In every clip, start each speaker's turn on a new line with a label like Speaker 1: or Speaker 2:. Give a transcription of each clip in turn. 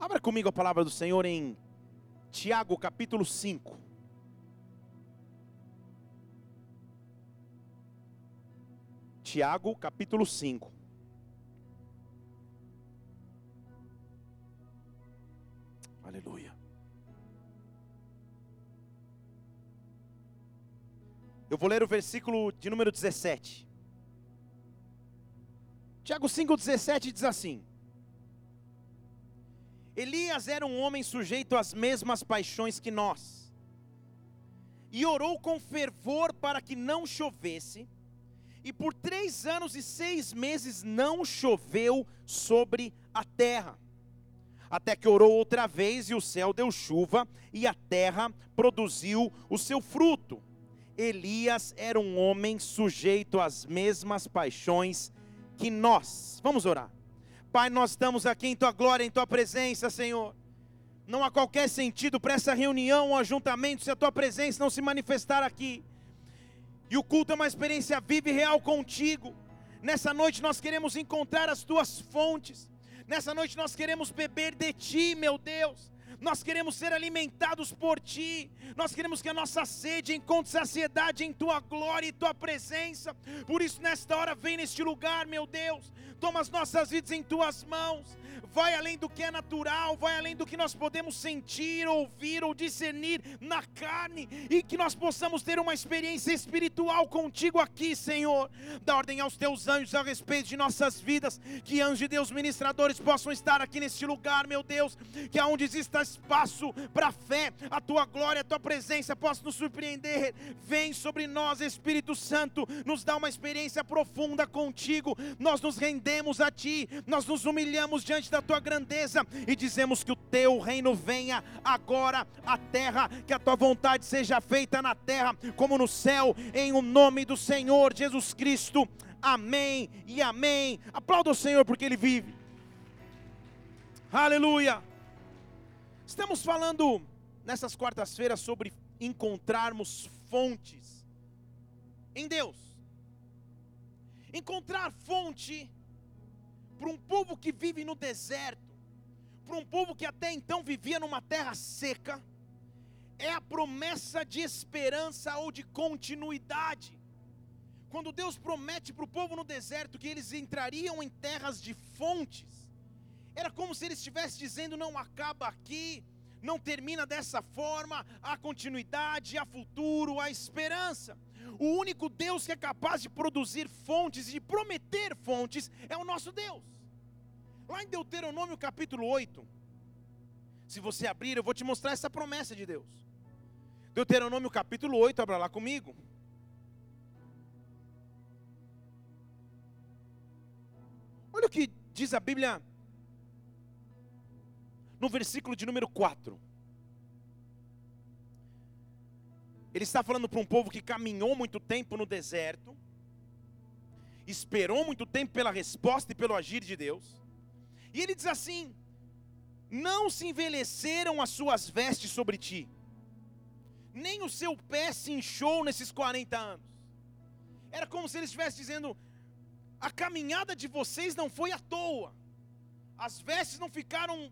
Speaker 1: Abra comigo a palavra do Senhor em Tiago capítulo 5. Tiago capítulo 5. Aleluia. Eu vou ler o versículo de número 17. Tiago 5,17 diz assim: Elias era um homem sujeito às mesmas paixões que nós, e orou com fervor para que não chovesse, e por três anos e seis meses não choveu sobre a terra. Até que orou outra vez, e o céu deu chuva, e a terra produziu o seu fruto. Elias era um homem sujeito às mesmas paixões que nós. Vamos orar. Pai, nós estamos aqui em tua glória, em tua presença, Senhor. Não há qualquer sentido para essa reunião ou ajuntamento se a tua presença não se manifestar aqui. E o culto é uma experiência viva e real contigo. Nessa noite nós queremos encontrar as tuas fontes. Nessa noite nós queremos beber de ti, meu Deus nós queremos ser alimentados por Ti, nós queremos que a nossa sede encontre saciedade em Tua glória e Tua presença. Por isso, nesta hora, vem neste lugar, meu Deus, toma as nossas vidas em Tuas mãos, vai além do que é natural, vai além do que nós podemos sentir, ouvir ou discernir na carne, e que nós possamos ter uma experiência espiritual contigo aqui, Senhor. Dá ordem aos teus anjos a respeito de nossas vidas, que anjos de Deus ministradores possam estar aqui neste lugar, meu Deus, que aonde exista espaço para fé, a tua glória, a tua presença possa nos surpreender. Vem sobre nós, Espírito Santo, nos dá uma experiência profunda contigo. Nós nos rendemos a ti, nós nos humilhamos diante da tua grandeza e dizemos que o teu reino venha agora à terra, que a tua vontade seja feita na terra como no céu, em o nome do Senhor Jesus Cristo. Amém e amém. Aplauda o Senhor porque Ele vive. Aleluia. Estamos falando nessas quartas-feiras sobre encontrarmos fontes em Deus. Encontrar fonte para um povo que vive no deserto, para um povo que até então vivia numa terra seca, é a promessa de esperança ou de continuidade. Quando Deus promete para o povo no deserto que eles entrariam em terras de fontes, era como se ele estivesse dizendo: não acaba aqui, não termina dessa forma, há continuidade, há futuro, há esperança. O único Deus que é capaz de produzir fontes e de prometer fontes é o nosso Deus. Lá em Deuteronômio capítulo 8, se você abrir, eu vou te mostrar essa promessa de Deus. Deuteronômio capítulo 8, abra lá comigo. Olha o que diz a Bíblia no versículo de número 4. Ele está falando para um povo que caminhou muito tempo no deserto, esperou muito tempo pela resposta e pelo agir de Deus. E ele diz assim: Não se envelheceram as suas vestes sobre ti, nem o seu pé se inchou nesses 40 anos. Era como se ele estivesse dizendo: A caminhada de vocês não foi à toa, as vestes não ficaram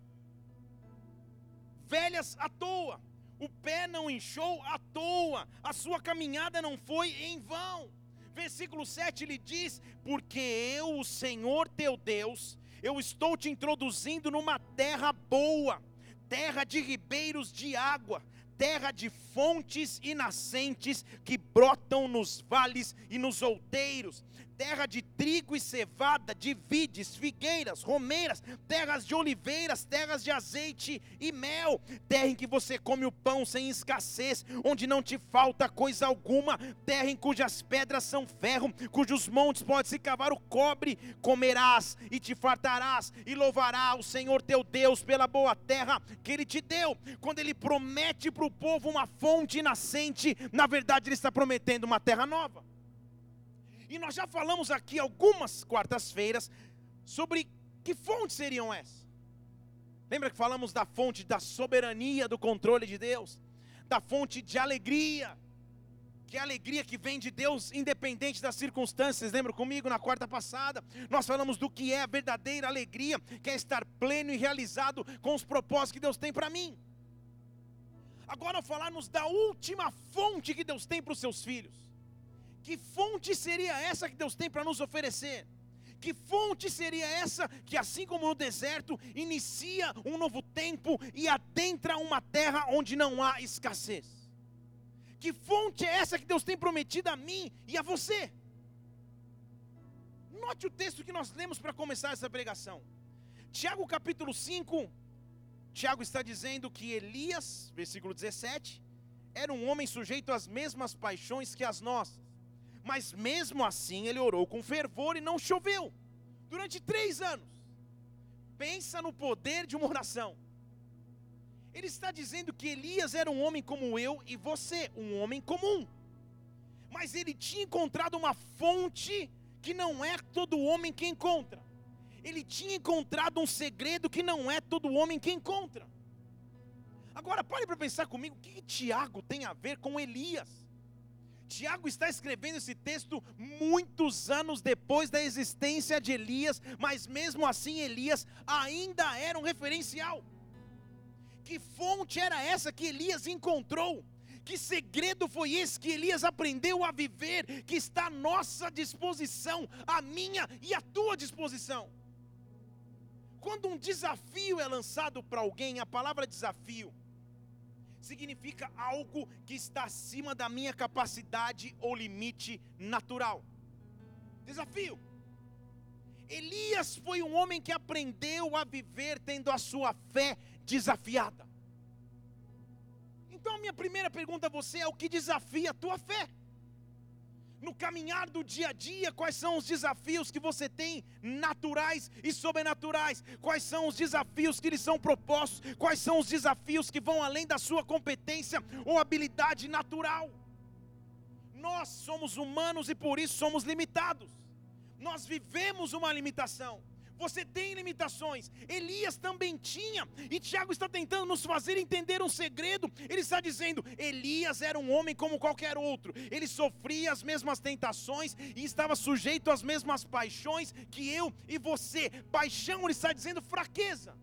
Speaker 1: velhas à toa, o pé não inchou à toa, a sua caminhada não foi em vão. Versículo 7 ele diz: Porque eu, o Senhor teu Deus, eu estou te introduzindo numa terra boa, terra de ribeiros de água, terra de fontes e nascentes que brotam nos vales e nos outeiros, terra de trigo e cevada, de vides, figueiras, romeiras, terras de oliveiras, terras de azeite e mel, terra em que você come o pão sem escassez, onde não te falta coisa alguma, terra em cujas pedras são ferro, cujos montes pode se cavar o cobre, comerás e te fartarás e louvará o Senhor teu Deus pela boa terra que ele te deu. Quando ele promete para o povo uma fonte nascente, na verdade ele está prometendo uma terra nova. E nós já falamos aqui algumas quartas-feiras sobre que fontes seriam essas. Lembra que falamos da fonte da soberania, do controle de Deus, da fonte de alegria, que é a alegria que vem de Deus, independente das circunstâncias. Lembra comigo na quarta passada? Nós falamos do que é a verdadeira alegria, que é estar pleno e realizado com os propósitos que Deus tem para mim. Agora falarmos da última fonte que Deus tem para os seus filhos. Que fonte seria essa que Deus tem para nos oferecer? Que fonte seria essa que, assim como no deserto, inicia um novo tempo e adentra uma terra onde não há escassez? Que fonte é essa que Deus tem prometido a mim e a você? Note o texto que nós lemos para começar essa pregação. Tiago capítulo 5. Tiago está dizendo que Elias, versículo 17, era um homem sujeito às mesmas paixões que as nossas. Mas mesmo assim ele orou com fervor e não choveu. Durante três anos. Pensa no poder de uma oração. Ele está dizendo que Elias era um homem como eu e você, um homem comum. Mas ele tinha encontrado uma fonte que não é todo homem que encontra. Ele tinha encontrado um segredo que não é todo homem que encontra. Agora pare para pensar comigo, o que, que Tiago tem a ver com Elias? Tiago está escrevendo esse texto muitos anos depois da existência de Elias, mas mesmo assim Elias ainda era um referencial. Que fonte era essa que Elias encontrou? Que segredo foi esse que Elias aprendeu a viver, que está à nossa disposição, a minha e a tua disposição? Quando um desafio é lançado para alguém, a palavra desafio significa algo que está acima da minha capacidade ou limite natural. Desafio. Elias foi um homem que aprendeu a viver tendo a sua fé desafiada. Então, a minha primeira pergunta a você é: o que desafia a tua fé? No caminhar do dia a dia, quais são os desafios que você tem naturais e sobrenaturais? Quais são os desafios que lhe são propostos? Quais são os desafios que vão além da sua competência ou habilidade natural? Nós somos humanos e por isso somos limitados. Nós vivemos uma limitação você tem limitações. Elias também tinha, e Tiago está tentando nos fazer entender um segredo. Ele está dizendo: Elias era um homem como qualquer outro, ele sofria as mesmas tentações e estava sujeito às mesmas paixões que eu e você. Paixão, ele está dizendo fraqueza.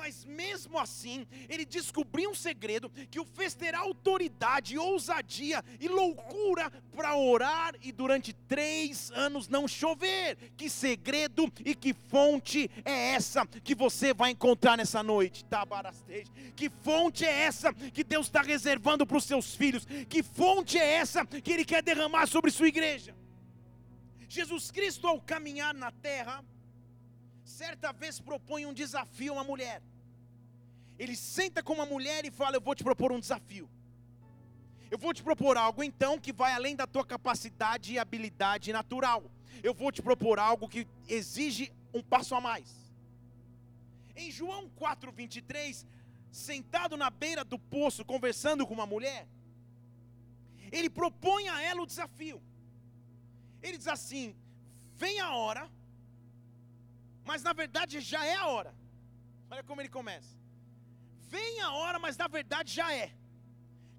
Speaker 1: Mas mesmo assim, ele descobriu um segredo que o fez ter autoridade, ousadia e loucura para orar e durante três anos não chover. Que segredo e que fonte é essa que você vai encontrar nessa noite? Que fonte é essa que Deus está reservando para os seus filhos? Que fonte é essa que Ele quer derramar sobre sua igreja? Jesus Cristo, ao caminhar na terra, certa vez propõe um desafio a uma mulher ele senta com uma mulher e fala: Eu vou te propor um desafio. Eu vou te propor algo então que vai além da tua capacidade e habilidade natural. Eu vou te propor algo que exige um passo a mais. Em João 4:23, sentado na beira do poço conversando com uma mulher, ele propõe a ela o desafio. Ele diz assim: "Vem a hora", mas na verdade já é a hora. Olha como ele começa vem a hora, mas na verdade já é,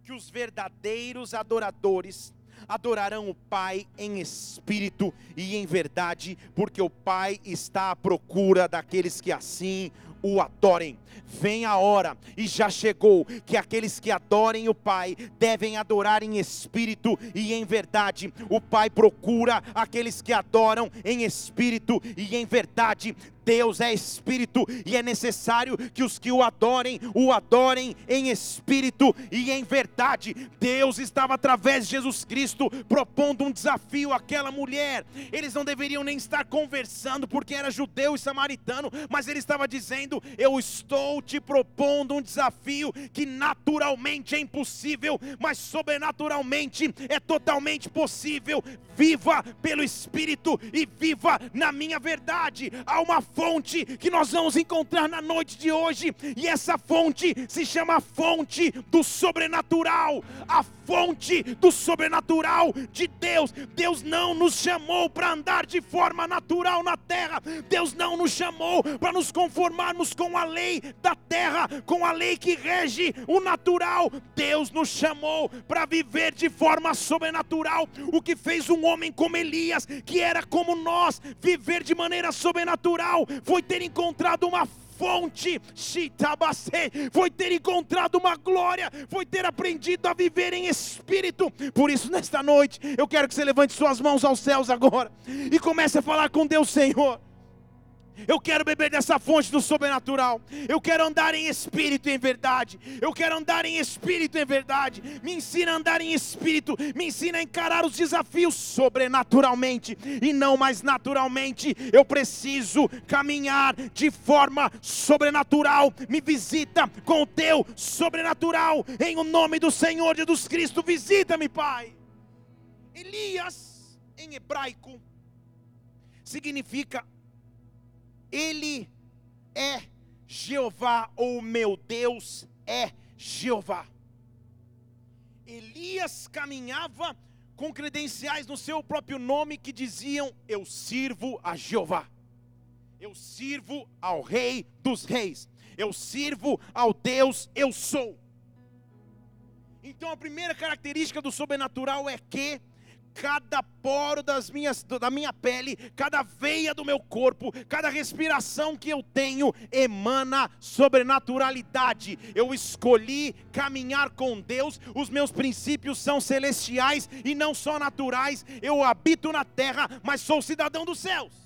Speaker 1: que os verdadeiros adoradores adorarão o Pai em espírito e em verdade, porque o Pai está à procura daqueles que assim o adorem. Vem a hora, e já chegou, que aqueles que adorem o Pai devem adorar em espírito e em verdade. O Pai procura aqueles que adoram em espírito e em verdade. Deus é espírito e é necessário que os que o adorem, o adorem em espírito e em verdade. Deus estava através de Jesus Cristo propondo um desafio àquela mulher. Eles não deveriam nem estar conversando porque era judeu e samaritano, mas ele estava dizendo: Eu estou te propondo um desafio que naturalmente é impossível, mas sobrenaturalmente é totalmente possível viva pelo Espírito e viva na minha verdade. Há uma fonte que nós vamos encontrar na noite de hoje, e essa fonte se chama fonte do sobrenatural. A fonte do sobrenatural de Deus. Deus não nos chamou para andar de forma natural na terra. Deus não nos chamou para nos conformarmos com a lei da terra, com a lei que rege o natural. Deus nos chamou para viver de forma sobrenatural. O que fez um homem como Elias, que era como nós, viver de maneira sobrenatural, foi ter encontrado uma fonte, foi ter encontrado uma glória, foi ter aprendido a viver em espírito. Por isso, nesta noite, eu quero que você levante suas mãos aos céus agora e comece a falar com Deus, Senhor. Eu quero beber dessa fonte do sobrenatural. Eu quero andar em espírito e em verdade. Eu quero andar em espírito e em verdade. Me ensina a andar em espírito. Me ensina a encarar os desafios sobrenaturalmente e não mais naturalmente. Eu preciso caminhar de forma sobrenatural. Me visita com o teu sobrenatural. Em o nome do Senhor Jesus Cristo, visita-me, Pai. Elias, em hebraico, significa ele é Jeová, ou meu Deus é Jeová. Elias caminhava com credenciais no seu próprio nome que diziam: Eu sirvo a Jeová, eu sirvo ao Rei dos Reis, eu sirvo ao Deus eu sou. Então a primeira característica do sobrenatural é que cada poro das minhas, da minha pele, cada veia do meu corpo, cada respiração que eu tenho emana sobrenaturalidade. Eu escolhi caminhar com Deus, os meus princípios são celestiais e não só naturais. Eu habito na terra, mas sou cidadão dos céus.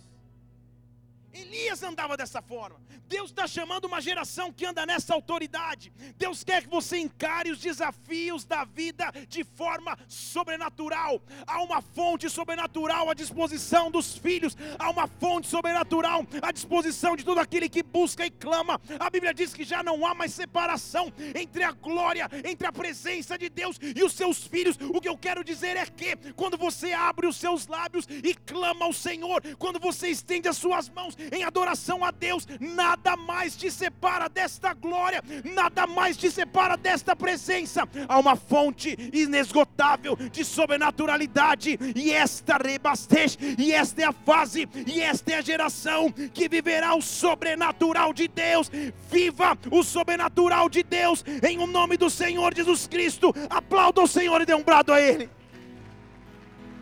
Speaker 1: Elias andava dessa forma. Deus está chamando uma geração que anda nessa autoridade. Deus quer que você encare os desafios da vida de forma sobrenatural. Há uma fonte sobrenatural à disposição dos filhos, há uma fonte sobrenatural à disposição de todo aquele que busca e clama. A Bíblia diz que já não há mais separação entre a glória, entre a presença de Deus e os seus filhos. O que eu quero dizer é que quando você abre os seus lábios e clama ao Senhor, quando você estende as suas mãos em adoração a Deus, nada mais te separa desta glória, nada mais te separa desta presença. Há uma fonte inesgotável de sobrenaturalidade, e esta rebastece, e esta é a fase, e esta é a geração que viverá o sobrenatural de Deus. Viva o sobrenatural de Deus, em o nome do Senhor Jesus Cristo. Aplauda o Senhor e dê um brado a Ele.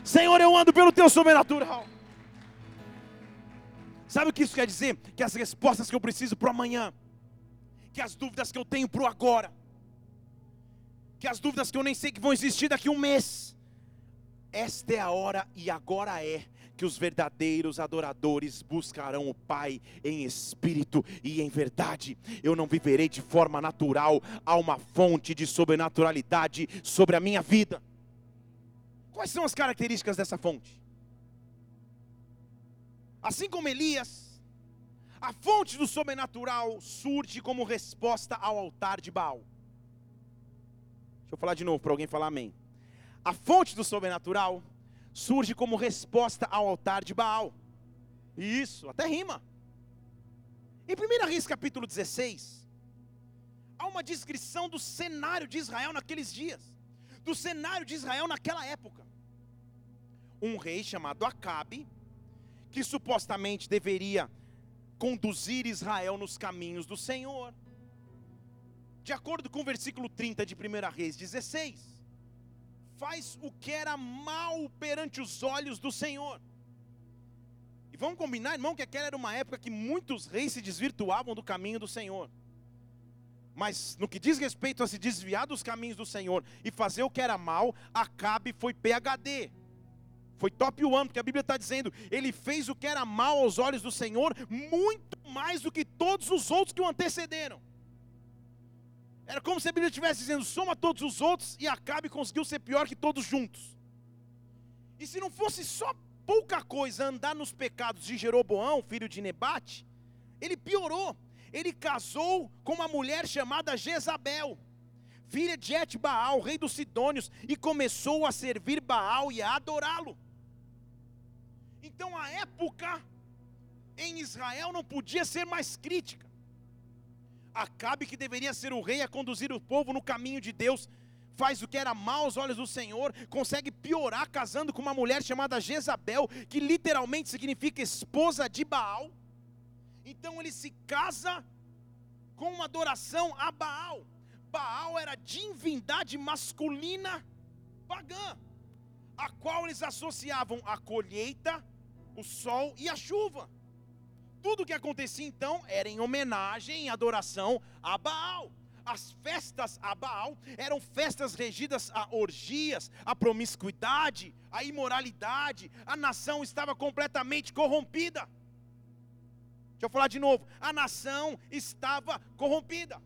Speaker 1: Senhor, eu ando pelo teu sobrenatural. Sabe o que isso quer dizer? Que as respostas que eu preciso para amanhã, que as dúvidas que eu tenho para o agora, que as dúvidas que eu nem sei que vão existir daqui a um mês, esta é a hora e agora é que os verdadeiros adoradores buscarão o Pai em espírito e em verdade. Eu não viverei de forma natural, há uma fonte de sobrenaturalidade sobre a minha vida. Quais são as características dessa fonte? Assim como Elias, a fonte do sobrenatural surge como resposta ao altar de Baal. Deixa eu falar de novo para alguém falar amém. A fonte do sobrenatural surge como resposta ao altar de Baal. Isso, até rima. Em 1 Reis capítulo 16, há uma descrição do cenário de Israel naqueles dias, do cenário de Israel naquela época. Um rei chamado Acabe que supostamente deveria conduzir Israel nos caminhos do Senhor. De acordo com o versículo 30 de 1 Reis 16, faz o que era mal perante os olhos do Senhor. E vamos combinar, irmão, que aquela era uma época que muitos reis se desvirtuavam do caminho do Senhor. Mas no que diz respeito a se desviar dos caminhos do Senhor e fazer o que era mal, Acabe foi PHD. Foi top one, porque a Bíblia está dizendo, ele fez o que era mal aos olhos do Senhor, muito mais do que todos os outros que o antecederam. Era como se a Bíblia estivesse dizendo, soma todos os outros e Acabe conseguiu ser pior que todos juntos. E se não fosse só pouca coisa andar nos pecados de Jeroboão, filho de Nebate, ele piorou. Ele casou com uma mulher chamada Jezabel filha de Et Baal, rei dos Sidônios, e começou a servir Baal e a adorá-lo. Então a época em Israel não podia ser mais crítica. Acabe que deveria ser o rei a conduzir o povo no caminho de Deus, faz o que era mal aos olhos do Senhor, consegue piorar casando com uma mulher chamada Jezabel, que literalmente significa esposa de Baal. Então ele se casa com uma adoração a Baal. Baal era divindade masculina pagã, a qual eles associavam a colheita, o sol e a chuva. Tudo que acontecia então era em homenagem e adoração a Baal. As festas a Baal eram festas regidas a orgias, a promiscuidade, a imoralidade. A nação estava completamente corrompida. Deixa eu falar de novo. A nação estava corrompida.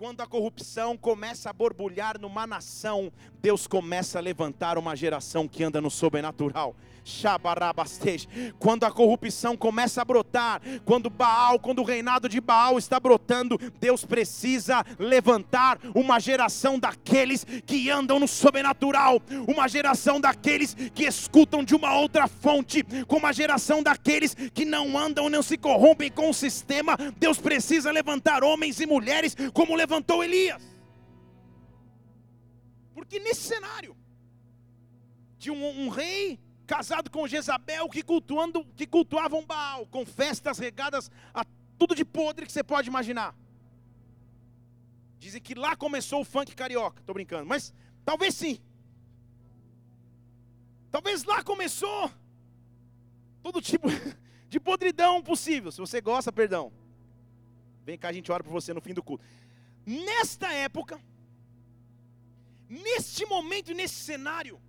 Speaker 1: Quando a corrupção começa a borbulhar numa nação, Deus começa a levantar uma geração que anda no sobrenatural. Quando a corrupção começa a brotar, quando Baal, quando o reinado de Baal está brotando, Deus precisa levantar uma geração daqueles que andam no sobrenatural, uma geração daqueles que escutam de uma outra fonte, com uma geração daqueles que não andam, não se corrompem com o sistema. Deus precisa levantar homens e mulheres como levantou Elias. Porque nesse cenário de um, um rei casado com Jezabel, que, cultuando, que cultuavam Baal, com festas regadas a tudo de podre que você pode imaginar. Dizem que lá começou o funk carioca, estou brincando, mas talvez sim. Talvez lá começou todo tipo de podridão possível. Se você gosta, perdão. Vem cá, a gente ora por você no fim do culto. Nesta época, neste momento nesse cenário,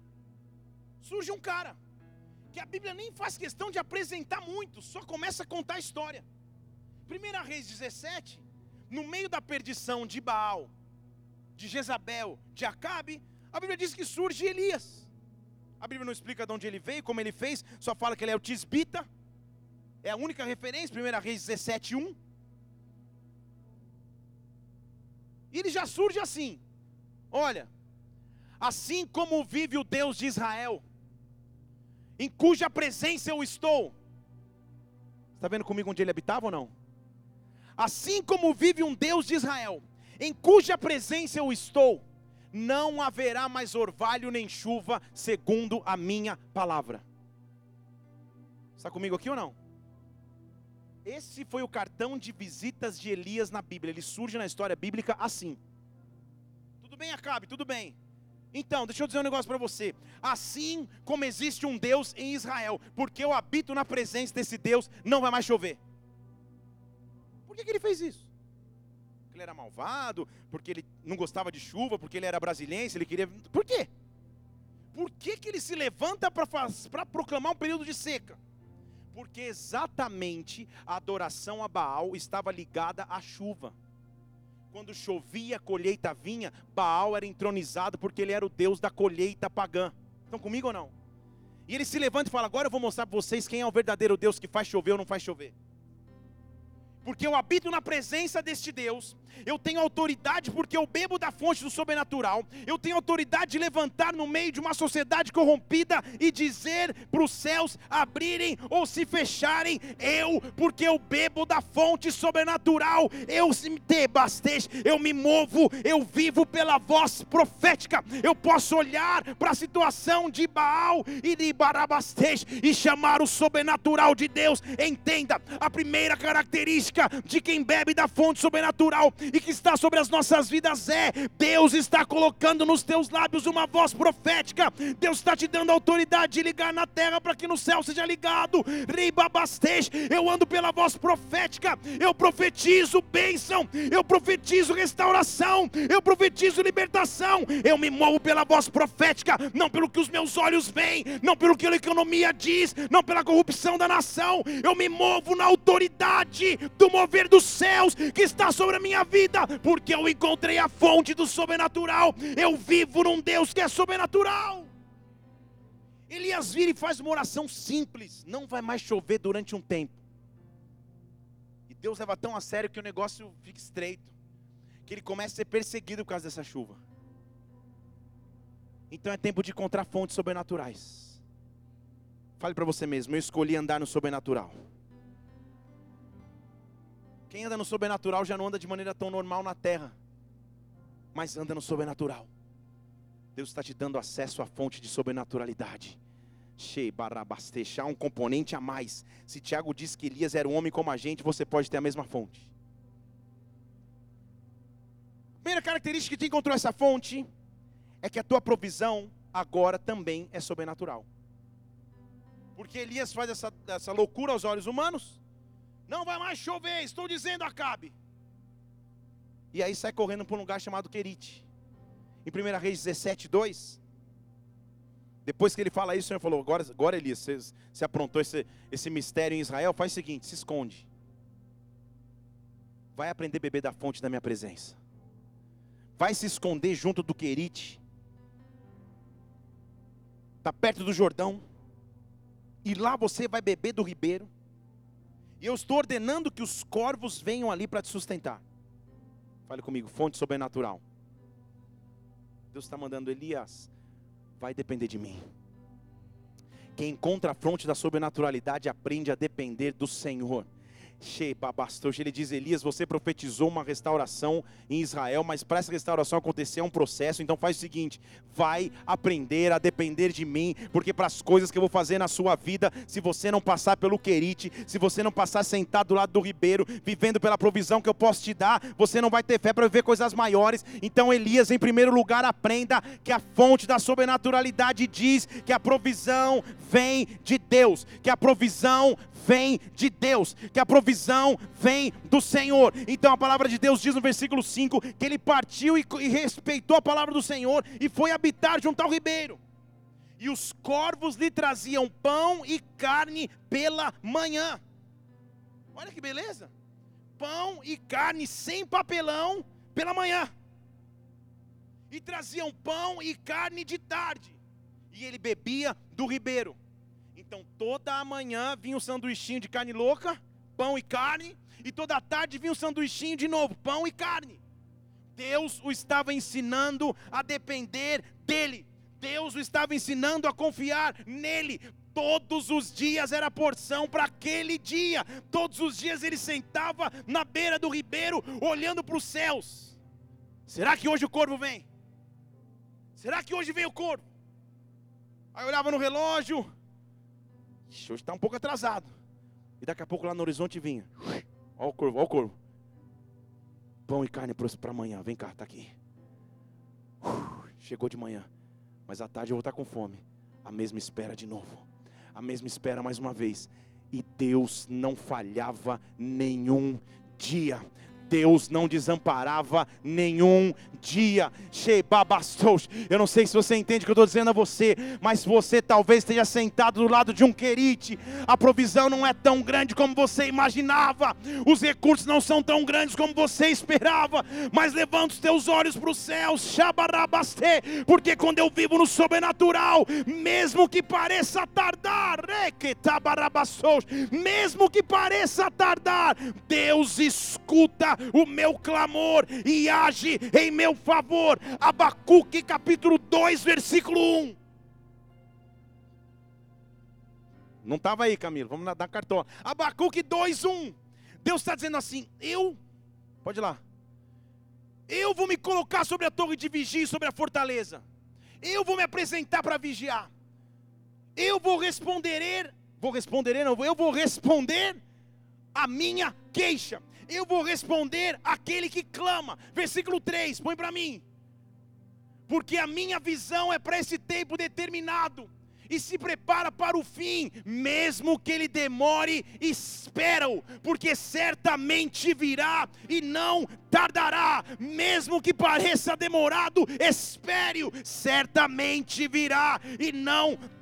Speaker 1: surge um cara que a Bíblia nem faz questão de apresentar muito, só começa a contar a história. 1 Reis 17, no meio da perdição de Baal, de Jezabel, de Acabe, a Bíblia diz que surge Elias. A Bíblia não explica de onde ele veio, como ele fez, só fala que ele é o tisbita. É a única referência, 1 Reis 17, 1. Ele já surge assim: olha, assim como vive o Deus de Israel, em cuja presença eu estou. Está vendo comigo onde ele habitava ou não? Assim como vive um Deus de Israel, em cuja presença eu estou, não haverá mais orvalho nem chuva, segundo a minha palavra. Está comigo aqui ou não? Esse foi o cartão de visitas de Elias na Bíblia. Ele surge na história bíblica assim. Tudo bem, Acabe, tudo bem. Então, deixa eu dizer um negócio para você. Assim como existe um Deus em Israel, porque eu habito na presença desse Deus, não vai mais chover. Por que, que ele fez isso? Porque ele era malvado, porque ele não gostava de chuva, porque ele era brasileiro, ele queria. Por quê? Por que, que ele se levanta para proclamar um período de seca? Porque exatamente a adoração a Baal estava ligada à chuva. Quando chovia, a colheita vinha, Baal era entronizado porque ele era o Deus da colheita pagã. Estão comigo ou não? E ele se levanta e fala: Agora eu vou mostrar para vocês quem é o verdadeiro Deus que faz chover ou não faz chover porque eu habito na presença deste Deus, eu tenho autoridade porque eu bebo da fonte do sobrenatural, eu tenho autoridade de levantar no meio de uma sociedade corrompida e dizer para os céus abrirem ou se fecharem, eu, porque eu bebo da fonte sobrenatural, eu te bastej, eu me movo, eu vivo pela voz profética, eu posso olhar para a situação de Baal e de Barabastej e chamar o sobrenatural de Deus, entenda, a primeira característica de quem bebe da fonte sobrenatural e que está sobre as nossas vidas é: Deus está colocando nos teus lábios uma voz profética, Deus está te dando autoridade de ligar na terra para que no céu seja ligado. Ribabastej, eu ando pela voz profética, eu profetizo bênção, eu profetizo restauração, eu profetizo libertação, eu me movo pela voz profética, não pelo que os meus olhos veem, não pelo que a economia diz, não pela corrupção da nação, eu me movo na autoridade do mover dos céus que está sobre a minha vida, porque eu encontrei a fonte do sobrenatural. Eu vivo num Deus que é sobrenatural. Elias vira e faz uma oração simples: não vai mais chover durante um tempo. E Deus leva tão a sério que o negócio fica estreito, que ele começa a ser perseguido por causa dessa chuva. Então é tempo de encontrar fontes sobrenaturais. Fale para você mesmo, eu escolhi andar no sobrenatural. Quem anda no sobrenatural já não anda de maneira tão normal na terra, mas anda no sobrenatural. Deus está te dando acesso à fonte de sobrenaturalidade. Há um componente a mais. Se Tiago diz que Elias era um homem como a gente, você pode ter a mesma fonte. Primeira característica que te encontrou essa fonte é que a tua provisão agora também é sobrenatural. Porque Elias faz essa, essa loucura aos olhos humanos. Não vai mais chover, estou dizendo, Acabe. E aí sai correndo para um lugar chamado Querite. Em 1 Reis 17, 2. Depois que ele fala isso, o Senhor falou: Agora, agora Elias, você, você aprontou esse, esse mistério em Israel, faz o seguinte: se esconde. Vai aprender a beber da fonte da minha presença. Vai se esconder junto do Querite. Está perto do Jordão. E lá você vai beber do ribeiro. E eu estou ordenando que os corvos venham ali para te sustentar. Fale comigo, fonte sobrenatural. Deus está mandando Elias, vai depender de mim. Quem encontra a fronte da sobrenaturalidade aprende a depender do Senhor. Ele diz: Elias, você profetizou uma restauração em Israel, mas para essa restauração acontecer é um processo. Então faz o seguinte: vai aprender a depender de mim, porque para as coisas que eu vou fazer na sua vida, se você não passar pelo querite, se você não passar sentado do lado do ribeiro, vivendo pela provisão que eu posso te dar, você não vai ter fé para viver coisas maiores. Então, Elias, em primeiro lugar, aprenda que a fonte da sobrenaturalidade diz que a provisão vem de Deus, que a provisão vem de Deus, que a provisão vem do Senhor. Então a palavra de Deus diz no versículo 5 que ele partiu e, e respeitou a palavra do Senhor e foi habitar junto ao ribeiro. E os corvos lhe traziam pão e carne pela manhã. Olha que beleza! Pão e carne sem papelão pela manhã. E traziam pão e carne de tarde. E ele bebia do ribeiro. Então toda manhã vinha um sanduichinho de carne louca, pão e carne, e toda tarde vinha um sanduichinho de novo, pão e carne. Deus o estava ensinando a depender dele. Deus o estava ensinando a confiar nele. Todos os dias era porção para aquele dia. Todos os dias ele sentava na beira do ribeiro, olhando para os céus. Será que hoje o corvo vem? Será que hoje vem o corvo? Aí olhava no relógio, Hoje está um pouco atrasado. E daqui a pouco lá no horizonte vinha. Olha o corvo, olha o corvo. Pão e carne para amanhã. Vem cá, está aqui. Chegou de manhã. Mas à tarde eu vou estar com fome. A mesma espera de novo. A mesma espera mais uma vez. E Deus não falhava nenhum dia. Deus não desamparava nenhum dia. Eu não sei se você entende o que eu estou dizendo a você, mas você talvez esteja sentado do lado de um querite. A provisão não é tão grande como você imaginava, os recursos não são tão grandes como você esperava, mas levanta os teus olhos para os céus, porque quando eu vivo no sobrenatural, mesmo que pareça tardar, mesmo que pareça tardar, Deus escuta o meu clamor e age em meu favor. Abacuque capítulo 2, versículo 1. Não estava aí, Camilo, vamos dar cartão. Abacuque 2, 1. Deus está dizendo assim: Eu, pode ir lá, eu vou me colocar sobre a torre de vigia, sobre a fortaleza. Eu vou me apresentar para vigiar. Eu vou responder, vou responder, não, eu vou responder a minha queixa eu vou responder aquele que clama. Versículo 3, põe para mim. Porque a minha visão é para esse tempo determinado e se prepara para o fim, mesmo que ele demore, espera-o, porque certamente virá e não tardará, mesmo que pareça demorado, espere-o, certamente virá e não tardará.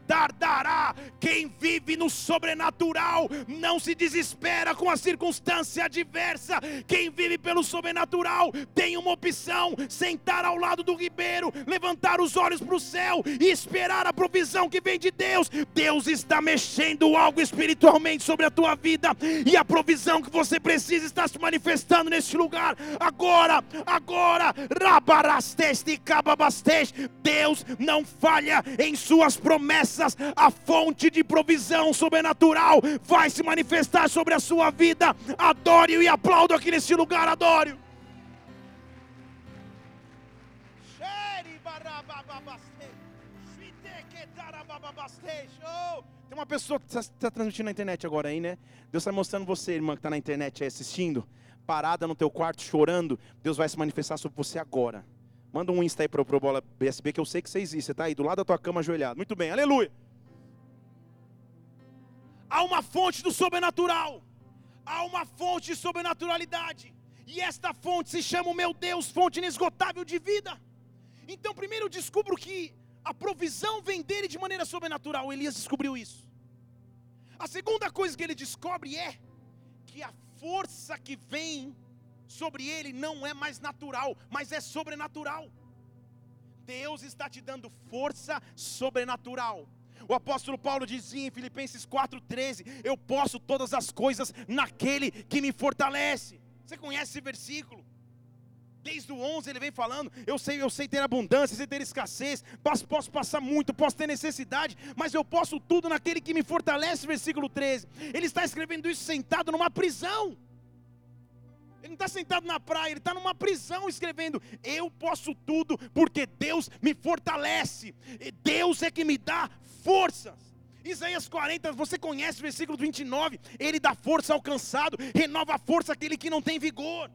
Speaker 1: Quem vive no sobrenatural não se desespera com a circunstância adversa. Quem vive pelo sobrenatural tem uma opção: sentar ao lado do ribeiro, levantar os olhos para o céu e esperar a provisão que vem de Deus. Deus está mexendo algo espiritualmente sobre a tua vida e a provisão que você precisa está se manifestando neste lugar. Agora, agora, rabarasteste cababasteste. Deus não falha em suas promessas a fonte de provisão sobrenatural vai se manifestar sobre a sua vida. Adore e aplaudo aqui nesse lugar, adore. Tem uma pessoa que está tá transmitindo na internet agora aí, né? Deus está mostrando você, irmã, que está na internet aí assistindo, parada no teu quarto chorando. Deus vai se manifestar sobre você agora. Manda um Insta aí para o Bola BSB, que eu sei que você existe. Você está aí do lado da tua cama ajoelhado. Muito bem, aleluia. Há uma fonte do sobrenatural. Há uma fonte de sobrenaturalidade. E esta fonte se chama o meu Deus, fonte inesgotável de vida. Então, primeiro eu descubro que a provisão vem dele de maneira sobrenatural. Elias descobriu isso. A segunda coisa que ele descobre é que a força que vem sobre ele não é mais natural, mas é sobrenatural. Deus está te dando força sobrenatural. O apóstolo Paulo dizia em Filipenses 4,13: Eu posso todas as coisas naquele que me fortalece. Você conhece esse versículo? Desde o 11 ele vem falando, eu sei, eu sei ter abundância, sei ter escassez, posso, posso passar muito, posso ter necessidade, mas eu posso tudo naquele que me fortalece, versículo 13. Ele está escrevendo isso sentado numa prisão. Ele não está sentado na praia, ele está numa prisão escrevendo: Eu posso tudo porque Deus me fortalece, Deus é que me dá forças. Isaías 40, você conhece o versículo 29? Ele dá força ao cansado, renova a força àquele que não tem vigor.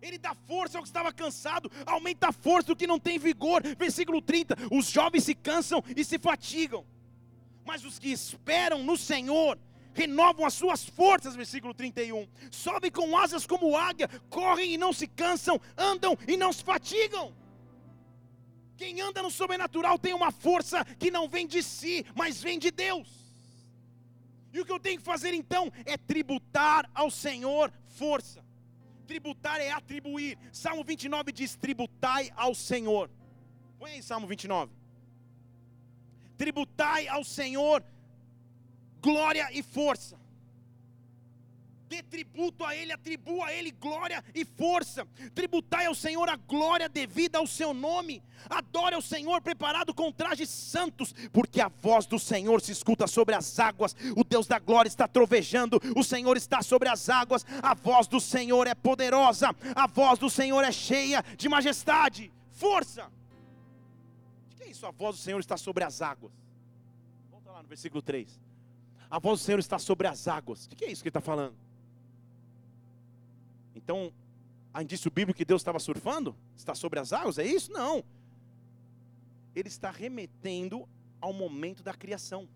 Speaker 1: Ele dá força ao que estava cansado, aumenta a força do que não tem vigor. Versículo 30: Os jovens se cansam e se fatigam, mas os que esperam no Senhor renovam as suas forças, versículo 31. Sobem com asas como águia, correm e não se cansam, andam e não se fatigam. Quem anda no sobrenatural tem uma força que não vem de si, mas vem de Deus. E o que eu tenho que fazer então é tributar ao Senhor força. Tributar é atribuir. Salmo 29 diz: tributai ao Senhor. Põe aí Salmo 29. Tributai ao Senhor glória e força. Dê tributo a Ele, atribua a Ele glória e força. Tributai ao Senhor a glória devida ao seu nome. Adore ao Senhor preparado com trajes santos, porque a voz do Senhor se escuta sobre as águas. O Deus da glória está trovejando, o Senhor está sobre as águas. A voz do Senhor é poderosa, a voz do Senhor é cheia de majestade, força. O que é isso? A voz do Senhor está sobre as águas. Volta lá no versículo 3 a voz do Senhor está sobre as águas. O que é isso que ele está falando? Então, há indício bíblico que Deus estava surfando? Está sobre as águas? É isso? Não. Ele está remetendo ao momento da criação.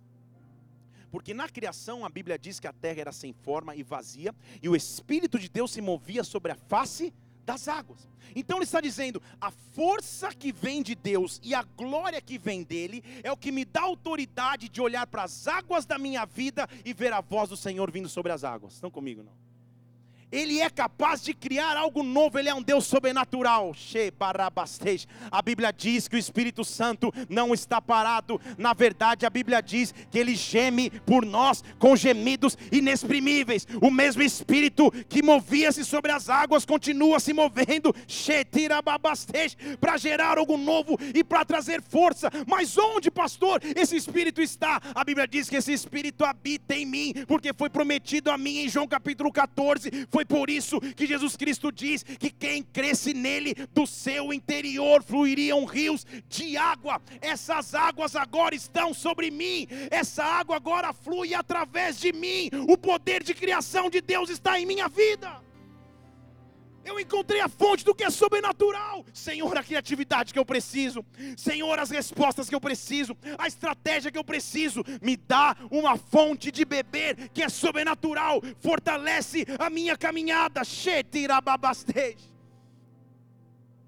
Speaker 1: Porque na criação a Bíblia diz que a terra era sem forma e vazia, e o Espírito de Deus se movia sobre a face das águas. Então ele está dizendo: a força que vem de Deus e a glória que vem dele é o que me dá autoridade de olhar para as águas da minha vida e ver a voz do Senhor vindo sobre as águas. Estão comigo não? Ele é capaz de criar algo novo, Ele é um Deus sobrenatural. A Bíblia diz que o Espírito Santo não está parado, na verdade, a Bíblia diz que Ele geme por nós com gemidos inexprimíveis. O mesmo Espírito que movia-se sobre as águas continua se movendo para gerar algo novo e para trazer força. Mas onde, pastor, esse Espírito está? A Bíblia diz que esse Espírito habita em mim, porque foi prometido a mim em João capítulo 14 foi por isso que Jesus Cristo diz que quem cresce nele, do seu interior fluiriam rios de água. Essas águas agora estão sobre mim, essa água agora flui através de mim. O poder de criação de Deus está em minha vida. Eu encontrei a fonte do que é sobrenatural. Senhor, a criatividade que eu preciso. Senhor, as respostas que eu preciso. A estratégia que eu preciso. Me dá uma fonte de beber que é sobrenatural. Fortalece a minha caminhada.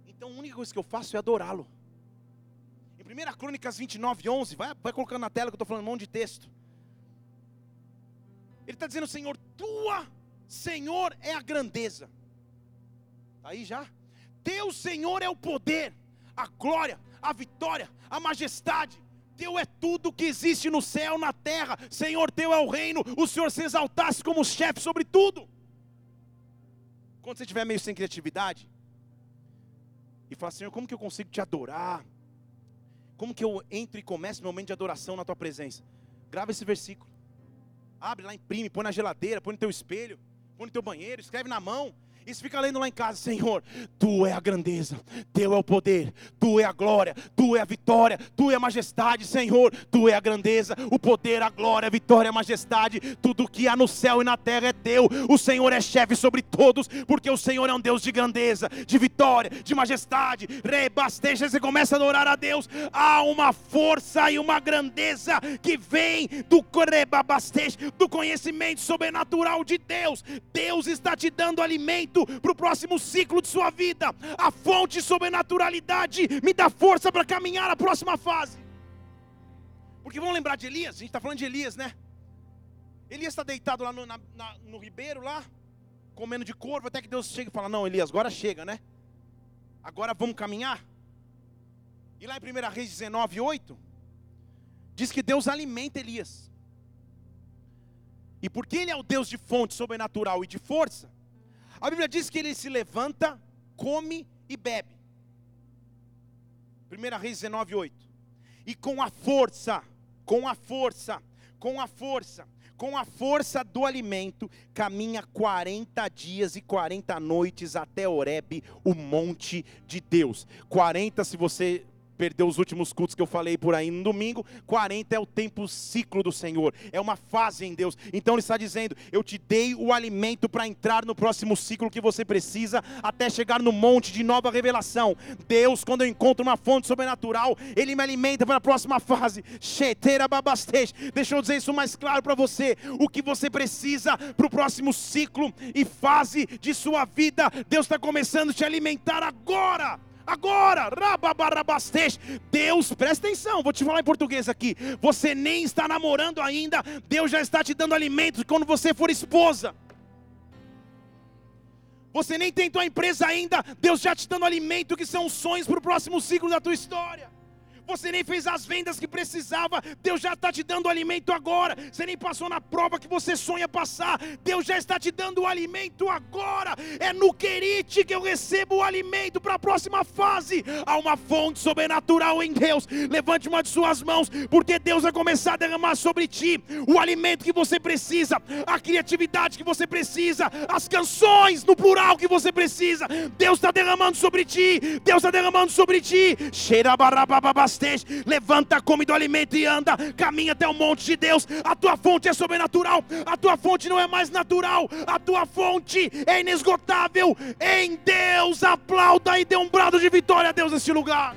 Speaker 1: Então a única coisa que eu faço é adorá-lo. Em 1 Crônicas 29, 11, vai, vai colocando na tela que eu estou falando um monte de texto. Ele está dizendo, Senhor, tua, Senhor, é a grandeza Aí já. Teu Senhor é o poder, a glória, a vitória, a majestade. Teu é tudo que existe no céu, na terra. Senhor, teu é o reino. O Senhor se exaltasse como chefe sobre tudo. Quando você estiver meio sem criatividade, e falar, Senhor, como que eu consigo te adorar? Como que eu entro e começo meu momento de adoração na tua presença? Grava esse versículo. Abre lá, imprime, põe na geladeira, põe no teu espelho, põe no teu banheiro, escreve na mão. E você fica lendo lá em casa, Senhor, Tu é a grandeza, Teu é o poder, Tu é a glória, Tu é a vitória, Tu é a majestade, Senhor, Tu é a grandeza, o poder, a glória, a vitória, a majestade, tudo que há no céu e na terra é Teu. O Senhor é chefe sobre todos, porque o Senhor é um Deus de grandeza, de vitória, de majestade. Rebasteja, você começa a adorar a Deus. Há uma força e uma grandeza que vem do rebabasteja, do conhecimento sobrenatural de Deus. Deus está te dando alimento para o próximo ciclo de sua vida. A fonte sobrenaturalidade me dá força para caminhar a próxima fase. Porque vamos lembrar de Elias, a gente está falando de Elias, né? Elias está deitado lá no, na, na, no ribeiro, lá, comendo de corvo, até que Deus chega e fala: Não, Elias, agora chega, né? Agora vamos caminhar. E lá em 1 Reis 19, 8, diz que Deus alimenta Elias. E porque ele é o Deus de fonte sobrenatural e de força, a Bíblia diz que ele se levanta, come e bebe. 1 Reis 19, 8. E com a força, com a força, com a força, com a força do alimento, caminha 40 dias e 40 noites até Oreb, o monte de Deus. 40, se você perdeu os últimos cultos que eu falei por aí no domingo, 40 é o tempo ciclo do Senhor, é uma fase em Deus. Então ele está dizendo: Eu te dei o alimento para entrar no próximo ciclo que você precisa, até chegar no monte de nova revelação. Deus, quando eu encontro uma fonte sobrenatural, Ele me alimenta para a próxima fase. Deixa eu dizer isso mais claro para você: o que você precisa para o próximo ciclo e fase de sua vida, Deus está começando a te alimentar agora agora, rababarabastej. Deus, presta atenção, vou te falar em português aqui. Você nem está namorando ainda, Deus já está te dando alimento quando você for esposa. Você nem tem tua empresa ainda, Deus já te dando alimento que são sonhos para o próximo ciclo da tua história você nem fez as vendas que precisava, Deus já está te dando alimento agora. Você nem passou na prova que você sonha passar, Deus já está te dando o alimento agora. É no querite que eu recebo o alimento para a próxima fase. Há uma fonte sobrenatural em Deus. Levante uma de suas mãos, porque Deus vai começar a derramar sobre ti o alimento que você precisa, a criatividade que você precisa, as canções no plural que você precisa. Deus está derramando sobre ti, Deus está derramando sobre ti. Cheira levanta, come do alimento e anda, caminha até o monte de Deus. A tua fonte é sobrenatural, a tua fonte não é mais natural, a tua fonte é inesgotável. Em Deus, aplauda e dê um brado de vitória a Deus nesse lugar.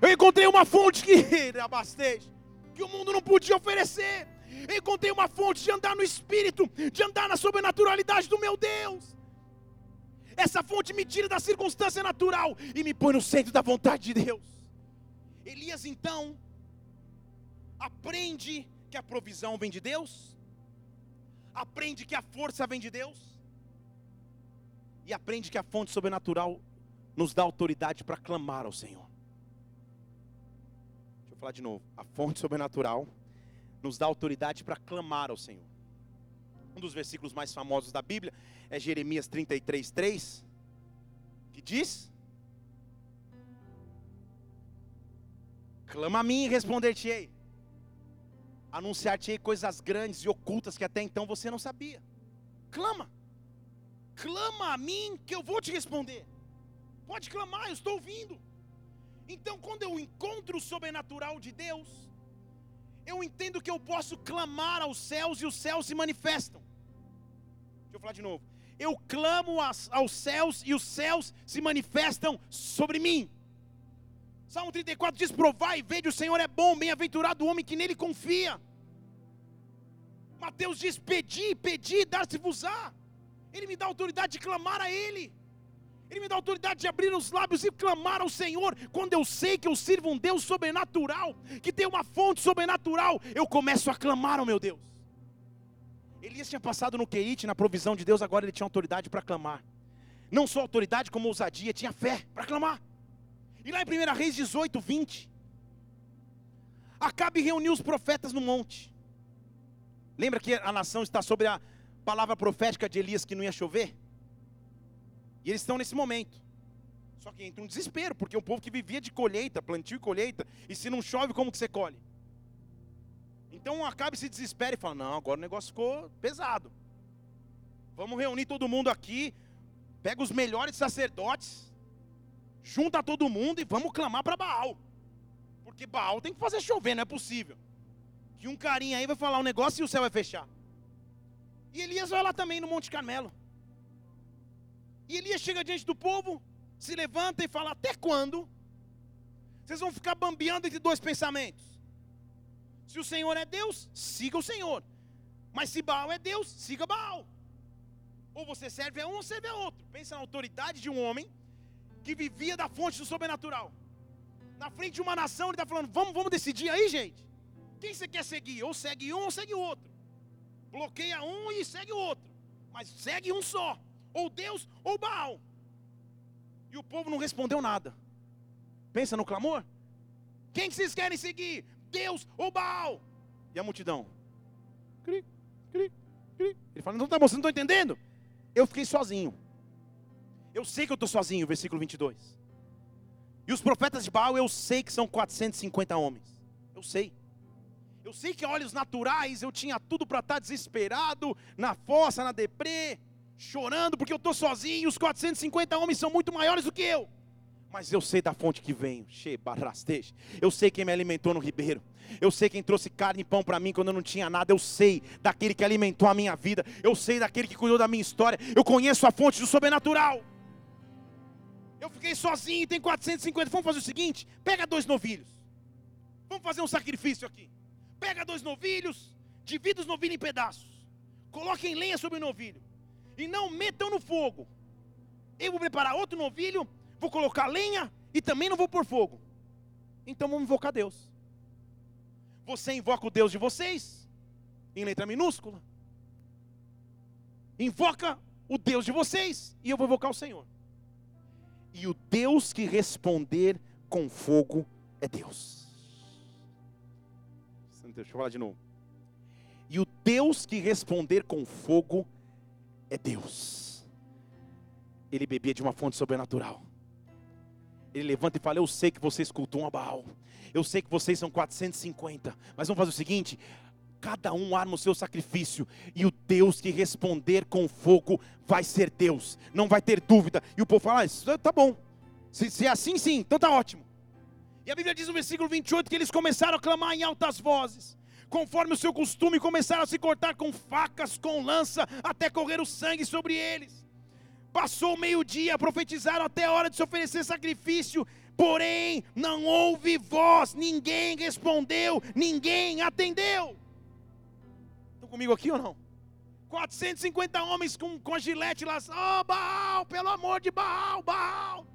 Speaker 1: Eu encontrei uma fonte que abastece, que o mundo não podia oferecer. Encontrei uma fonte de andar no espírito, de andar na sobrenaturalidade do meu Deus. Essa fonte me tira da circunstância natural e me põe no centro da vontade de Deus. Elias então aprende que a provisão vem de Deus, aprende que a força vem de Deus, e aprende que a fonte sobrenatural nos dá autoridade para clamar ao Senhor. Deixa eu falar de novo. A fonte sobrenatural nos dá autoridade para clamar ao Senhor. Um dos versículos mais famosos da Bíblia é Jeremias 33, 3, que diz: Clama a mim e responder-te-ei, anunciar-te-ei coisas grandes e ocultas que até então você não sabia. Clama, clama a mim que eu vou te responder. Pode clamar, eu estou ouvindo. Então, quando eu encontro o sobrenatural de Deus, eu entendo que eu posso clamar aos céus e os céus se manifestam. Deixa eu falar de novo eu clamo aos céus e os céus se manifestam sobre mim. Salmo 34 diz: Provai e vede, o Senhor é bom, bem-aventurado o homem que nele confia. Mateus diz: Pedi, pedi, dar-se-vos-á. Ele me dá autoridade de clamar a Ele. Ele me dá autoridade de abrir os lábios e clamar ao Senhor. Quando eu sei que eu sirvo um Deus sobrenatural, que tem uma fonte sobrenatural, eu começo a clamar ao meu Deus. Elias tinha passado no Querite, na provisão de Deus, agora ele tinha autoridade para clamar. Não só autoridade, como ousadia, tinha fé para clamar. E lá em 1 Reis 18, 20, Acabe reuniu os profetas no monte. Lembra que a nação está sobre a palavra profética de Elias que não ia chover? E eles estão nesse momento. Só que entra um desespero, porque o povo que vivia de colheita, plantio e colheita, e se não chove, como que você colhe? Então acaba esse desespero e fala: não, agora o negócio ficou pesado. Vamos reunir todo mundo aqui, pega os melhores sacerdotes, junta todo mundo e vamos clamar para Baal. Porque Baal tem que fazer chover, não é possível. Que um carinha aí vai falar um negócio e o céu vai fechar. E Elias vai lá também no Monte Carmelo. E Elias chega diante do povo, se levanta e fala: Até quando? Vocês vão ficar bambeando entre dois pensamentos. Se o Senhor é Deus, siga o Senhor. Mas se Baal é Deus, siga Baal. Ou você serve a um ou serve a outro. Pensa na autoridade de um homem que vivia da fonte do sobrenatural. Na frente de uma nação, ele está falando: vamos, vamos decidir aí, gente. Quem você quer seguir? Ou segue um ou segue o outro. Bloqueia um e segue o outro. Mas segue um só. Ou Deus ou Baal. E o povo não respondeu nada. Pensa no clamor. Quem que vocês querem seguir? Deus ou Baal? E a multidão? Cri, cri, cri. Ele fala: Não tá bom, vocês não estão entendendo? Eu fiquei sozinho. Eu sei que eu estou sozinho, versículo 22. E os profetas de Baal, eu sei que são 450 homens. Eu sei. Eu sei que olhos naturais eu tinha tudo para estar tá desesperado, na fossa, na deprê, chorando porque eu estou sozinho. Os 450 homens são muito maiores do que eu. Mas eu sei da fonte que venho. Eu sei quem me alimentou no ribeiro. Eu sei quem trouxe carne e pão para mim quando eu não tinha nada. Eu sei daquele que alimentou a minha vida. Eu sei daquele que cuidou da minha história. Eu conheço a fonte do sobrenatural. Eu fiquei sozinho, tem 450. Vamos fazer o seguinte: pega dois novilhos. Vamos fazer um sacrifício aqui. Pega dois novilhos, divida os novilhos em pedaços. Coloquem lenha sobre o novilho. E não metam no fogo. Eu vou preparar outro novilho, vou colocar lenha e também não vou pôr fogo. Então vamos invocar Deus. Você invoca o Deus de vocês, em letra minúscula. Invoca o Deus de vocês, e eu vou invocar o Senhor. E o Deus que responder com fogo é Deus. Deixa eu falar de novo. E o Deus que responder com fogo é Deus. Ele bebia de uma fonte sobrenatural. Ele levanta e fala: Eu sei que vocês cultuam a Baal. Eu sei que vocês são 450. Mas vamos fazer o seguinte: cada um arma o seu sacrifício, e o Deus que responder com fogo vai ser Deus, não vai ter dúvida. E o povo fala: ah, tá bom, se, se é assim, sim, então tá ótimo. E a Bíblia diz no versículo 28 que eles começaram a clamar em altas vozes, conforme o seu costume, começaram a se cortar com facas, com lança, até correr o sangue sobre eles. Passou o meio-dia, profetizaram até a hora de se oferecer sacrifício, porém não houve voz, ninguém respondeu, ninguém atendeu. Estão comigo aqui ou não? 450 homens com, com a gilete lá, oh Baal, pelo amor de Baal, Baal.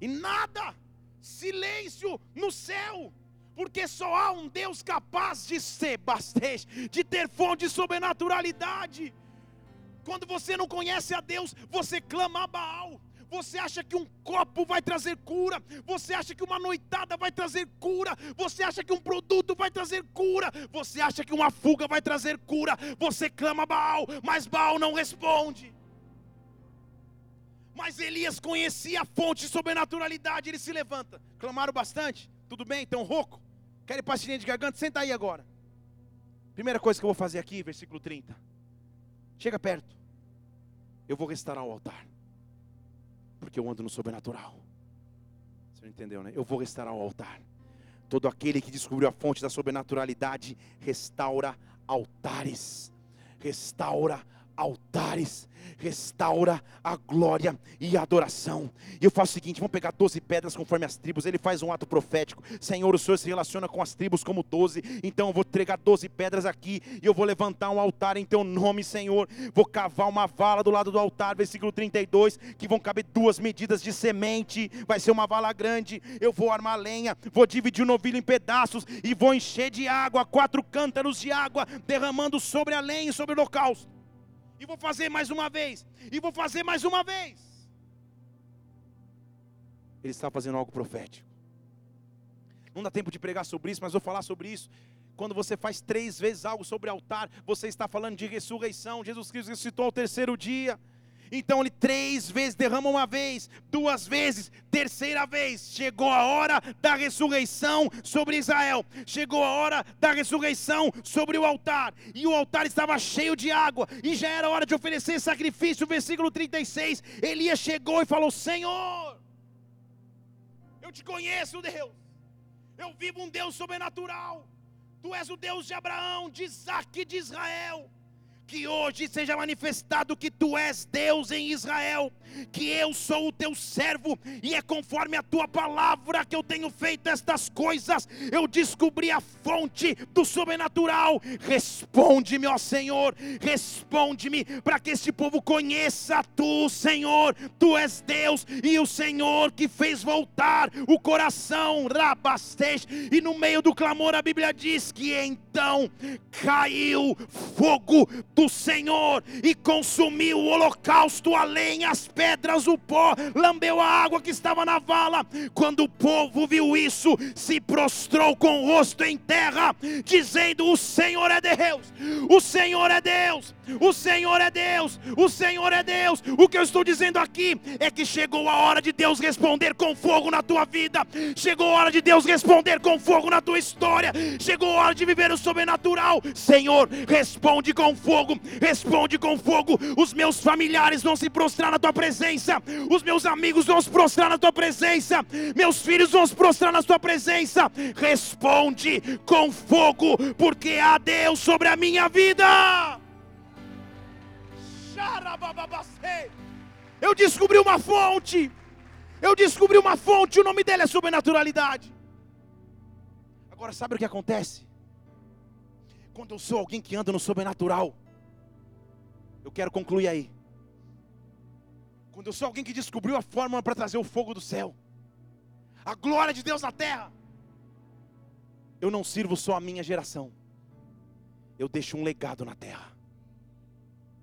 Speaker 1: E nada, silêncio no céu, porque só há um Deus capaz de ser bastante, de ter fonte de sobrenaturalidade. Quando você não conhece a Deus, você clama a Baal. Você acha que um copo vai trazer cura? Você acha que uma noitada vai trazer cura? Você acha que um produto vai trazer cura? Você acha que uma fuga vai trazer cura? Você clama Baal, mas Baal não responde. Mas Elias conhecia a fonte de sobrenaturalidade, ele se levanta. Clamaram bastante? Tudo bem? Então, rouco? Querem pastilhinha de garganta? Senta aí agora. Primeira coisa que eu vou fazer aqui, versículo 30. Chega perto. Eu vou restaurar o altar. Porque eu ando no sobrenatural. Você não entendeu, né? Eu vou restaurar o altar. Todo aquele que descobriu a fonte da sobrenaturalidade restaura altares. Restaura altares restaura a glória e a adoração. E eu faço o seguinte: vamos pegar 12 pedras conforme as tribos. Ele faz um ato profético. Senhor, o Senhor se relaciona com as tribos como 12. Então eu vou entregar 12 pedras aqui. E eu vou levantar um altar em teu nome, Senhor. Vou cavar uma vala do lado do altar, versículo 32. Que vão caber duas medidas de semente. Vai ser uma vala grande. Eu vou armar lenha. Vou dividir o novilho em pedaços. E vou encher de água quatro cântaros de água, derramando sobre a lenha e sobre o holocausto e vou fazer mais uma vez, e vou fazer mais uma vez. Ele está fazendo algo profético. Não dá tempo de pregar sobre isso, mas vou falar sobre isso. Quando você faz três vezes algo sobre altar, você está falando de ressurreição. Jesus Cristo ressuscitou ao terceiro dia. Então ele três vezes derrama uma vez, duas vezes, terceira vez. Chegou a hora da ressurreição sobre Israel. Chegou a hora da ressurreição sobre o altar. E o altar estava cheio de água. E já era hora de oferecer sacrifício. Versículo 36. Elias chegou e falou: Senhor, eu te conheço, Deus. Eu vivo um Deus sobrenatural. Tu és o Deus de Abraão, de Isaac e de Israel que hoje seja manifestado que tu és Deus em Israel, que eu sou o teu servo, e é conforme a tua palavra que eu tenho feito estas coisas. Eu descobri a fonte do sobrenatural. Responde-me, ó Senhor, responde-me, para que este povo conheça tu, Senhor, tu és Deus e o Senhor que fez voltar o coração, Rabastej, e no meio do clamor a Bíblia diz que então caiu fogo do Senhor e consumiu o holocausto, a lenha, as pedras, o pó, lambeu a água que estava na vala. Quando o povo viu isso, se prostrou com o rosto em terra, dizendo: O Senhor é Deus, o Senhor é Deus, o Senhor é Deus, o Senhor é Deus. O que eu estou dizendo aqui é que chegou a hora de Deus responder com fogo na tua vida, chegou a hora de Deus responder com fogo na tua história, chegou a hora de viver o sobrenatural. Senhor, responde com fogo fogo, responde com fogo. Os meus familiares vão se prostrar na tua presença, os meus amigos vão se prostrar na tua presença, meus filhos vão se prostrar na tua presença. Responde com fogo, porque há Deus sobre a minha vida. Eu descobri uma fonte. Eu descobri uma fonte, o nome dela é sobrenaturalidade. Agora, sabe o que acontece? Quando eu sou alguém que anda no sobrenatural, eu quero concluir aí. Quando eu sou alguém que descobriu a fórmula para trazer o fogo do céu, a glória de Deus na terra, eu não sirvo só a minha geração, eu deixo um legado na terra.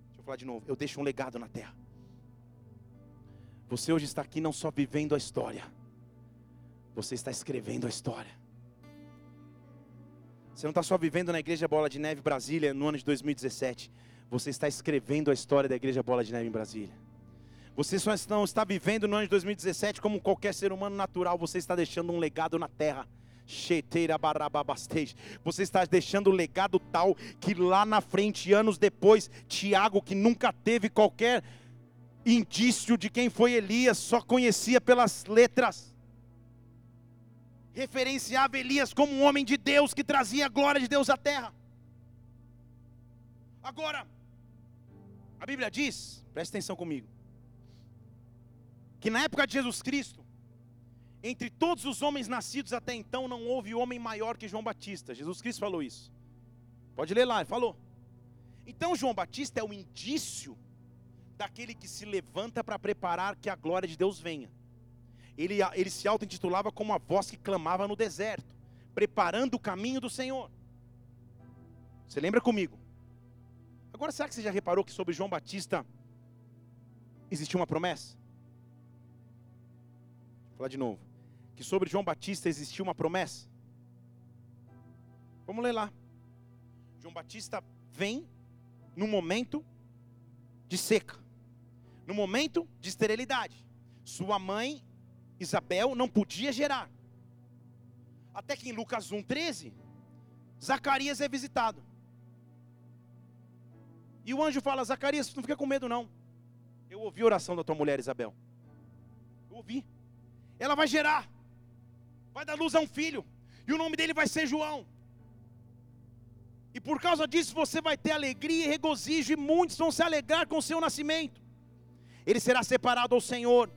Speaker 1: Deixa eu falar de novo, eu deixo um legado na terra. Você hoje está aqui não só vivendo a história, você está escrevendo a história. Você não está só vivendo na Igreja Bola de Neve Brasília no ano de 2017 você está escrevendo a história da Igreja Bola de Neve em Brasília. Você só não está vivendo no ano de 2017 como qualquer ser humano natural, você está deixando um legado na terra. Você está deixando um legado tal que lá na frente, anos depois, Tiago, que nunca teve qualquer indício de quem foi Elias, só conhecia pelas letras, referenciava Elias como um homem de Deus que trazia a glória de Deus à terra. Agora, a Bíblia diz, presta atenção comigo, que na época de Jesus Cristo, entre todos os homens nascidos até então, não houve homem maior que João Batista. Jesus Cristo falou isso. Pode ler lá, ele falou. Então João Batista é o indício daquele que se levanta para preparar que a glória de Deus venha. Ele, ele se auto-intitulava como a voz que clamava no deserto, preparando o caminho do Senhor. Você lembra comigo? Agora, será que você já reparou que sobre João Batista existia uma promessa? Vou falar de novo. Que sobre João Batista existia uma promessa. Vamos ler lá. João Batista vem no momento de seca, no momento de esterilidade. Sua mãe, Isabel, não podia gerar. Até que em Lucas 1,13, Zacarias é visitado. E o anjo fala: Zacarias, não fica com medo, não. Eu ouvi a oração da tua mulher, Isabel. Eu ouvi. Ela vai gerar, vai dar luz a um filho, e o nome dele vai ser João. E por causa disso você vai ter alegria e regozijo, e muitos vão se alegrar com o seu nascimento. Ele será separado ao Senhor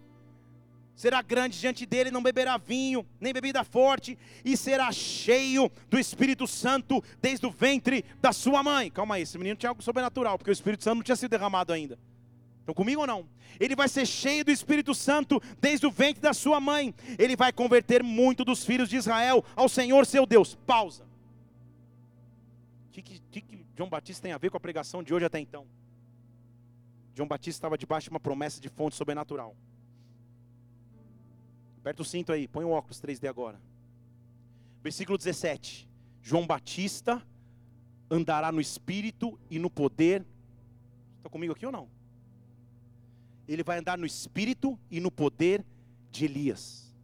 Speaker 1: será grande diante dele, não beberá vinho, nem bebida forte, e será cheio do Espírito Santo desde o ventre da sua mãe. Calma aí, esse menino tinha algo sobrenatural, porque o Espírito Santo não tinha sido derramado ainda. Estão comigo ou não? Ele vai ser cheio do Espírito Santo desde o ventre da sua mãe. Ele vai converter muito dos filhos de Israel ao Senhor seu Deus. Pausa. O que, que, que João Batista tem a ver com a pregação de hoje até então? João Batista estava debaixo de uma promessa de fonte sobrenatural. Aperta o cinto aí, põe o óculos 3D agora. Versículo 17: João Batista andará no espírito e no poder. Está comigo aqui ou não? ele vai andar no espírito e no poder de Elias.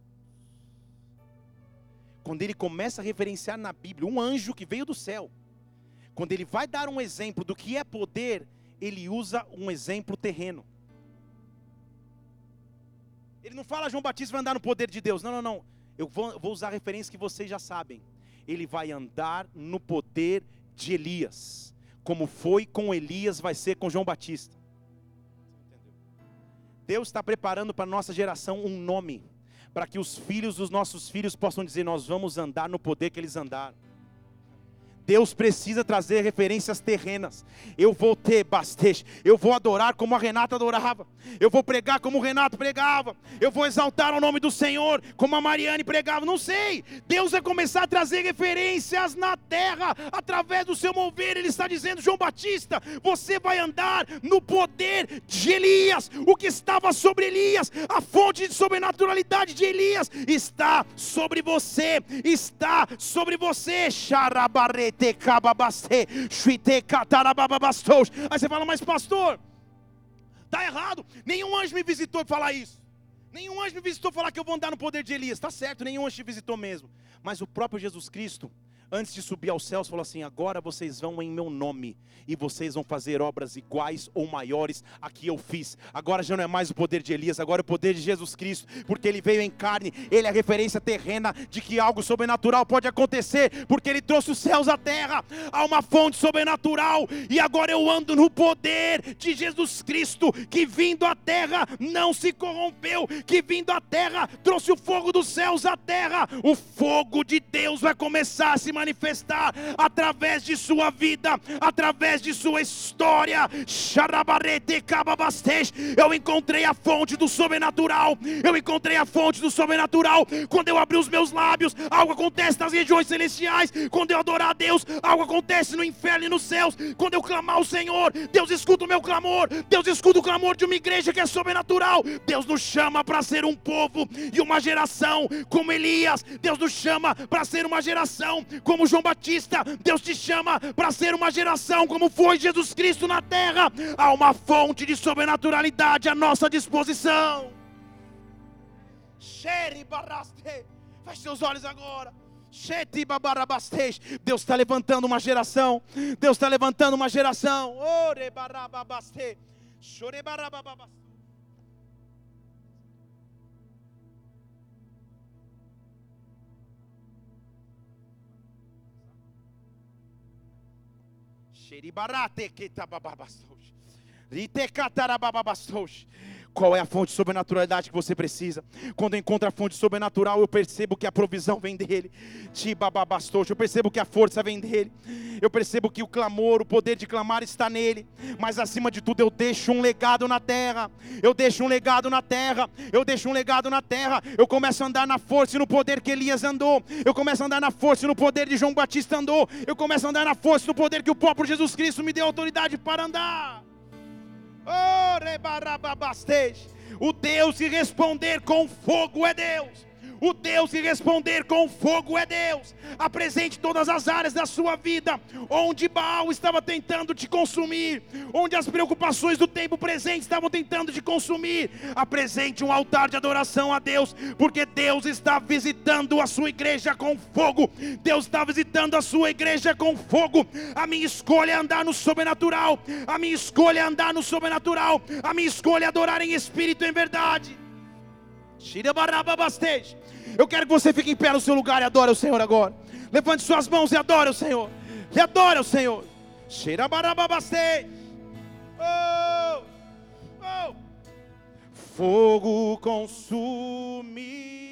Speaker 1: Quando ele começa a referenciar na Bíblia um anjo que veio do céu, quando ele vai dar um exemplo do que é poder, ele usa um exemplo terreno. Ele não fala João Batista vai andar no poder de Deus. Não, não, não. Eu vou, vou usar referência que vocês já sabem. Ele vai andar no poder de Elias. Como foi com Elias, vai ser com João Batista. Deus está preparando para a nossa geração um nome, para que os filhos dos nossos filhos possam dizer: Nós vamos andar no poder que eles andaram. Deus precisa trazer referências terrenas. Eu vou ter bastante. Eu vou adorar como a Renata adorava. Eu vou pregar como o Renato pregava. Eu vou exaltar o nome do Senhor como a Mariane pregava. Não sei. Deus vai começar a trazer referências na terra através do seu mover. Ele está dizendo, João Batista, você vai andar no poder de Elias. O que estava sobre Elias, a fonte de sobrenaturalidade de Elias está sobre você. Está sobre você. Xarabarete Aí você fala, mas pastor, está errado. Nenhum anjo me visitou para falar isso. Nenhum anjo me visitou falar que eu vou andar no poder de Elias. Está certo, nenhum anjo te visitou mesmo. Mas o próprio Jesus Cristo antes de subir aos céus, falou assim: Agora vocês vão em meu nome, e vocês vão fazer obras iguais ou maiores a que eu fiz. Agora já não é mais o poder de Elias, agora é o poder de Jesus Cristo, porque ele veio em carne, ele é a referência terrena de que algo sobrenatural pode acontecer, porque ele trouxe os céus à terra, há uma fonte sobrenatural, e agora eu ando no poder de Jesus Cristo, que vindo à terra não se corrompeu, que vindo à terra trouxe o fogo dos céus à terra, o fogo de Deus vai começar a se manifestar através de sua vida, através de sua história. Eu encontrei a fonte do sobrenatural. Eu encontrei a fonte do sobrenatural. Quando eu abri os meus lábios, algo acontece nas regiões celestiais. Quando eu adorar a Deus, algo acontece no inferno e nos céus. Quando eu clamar ao Senhor, Deus escuta o meu clamor. Deus escuta o clamor de uma igreja que é sobrenatural. Deus nos chama para ser um povo e uma geração como Elias. Deus nos chama para ser uma geração como João Batista, Deus te chama para ser uma geração como foi Jesus Cristo na terra. Há uma fonte de sobrenaturalidade à nossa disposição. Feche seus olhos agora. Deus está levantando uma geração. Deus está levantando uma geração. Ore barababaste. Chore barababaste. Qual é a fonte de sobrenaturalidade que você precisa? Quando eu encontro a fonte sobrenatural, eu percebo que a provisão vem dele. Eu percebo que a força vem dele. Eu percebo que o clamor, o poder de clamar está nele. Mas acima de tudo, eu deixo um legado na terra. Eu deixo um legado na terra. Eu deixo um legado na terra. Eu começo a andar na força e no poder que Elias andou. Eu começo a andar na força e no poder de João Batista andou. Eu começo a andar na força e no poder que o próprio Jesus Cristo me deu autoridade para andar. O Deus que responder com fogo é Deus. O Deus que responder com fogo é Deus. Apresente todas as áreas da sua vida onde Baal estava tentando te consumir, onde as preocupações do tempo presente estavam tentando te consumir. Apresente um altar de adoração a Deus, porque Deus está visitando a sua igreja com fogo. Deus está visitando a sua igreja com fogo. A minha escolha é andar no sobrenatural. A minha escolha é andar no sobrenatural. A minha escolha é adorar em espírito e em verdade. Eu quero que você fique em pé no seu lugar e adore o Senhor agora. Levante suas mãos e adore o Senhor. E adore o Senhor. Oh, oh. Fogo consumir.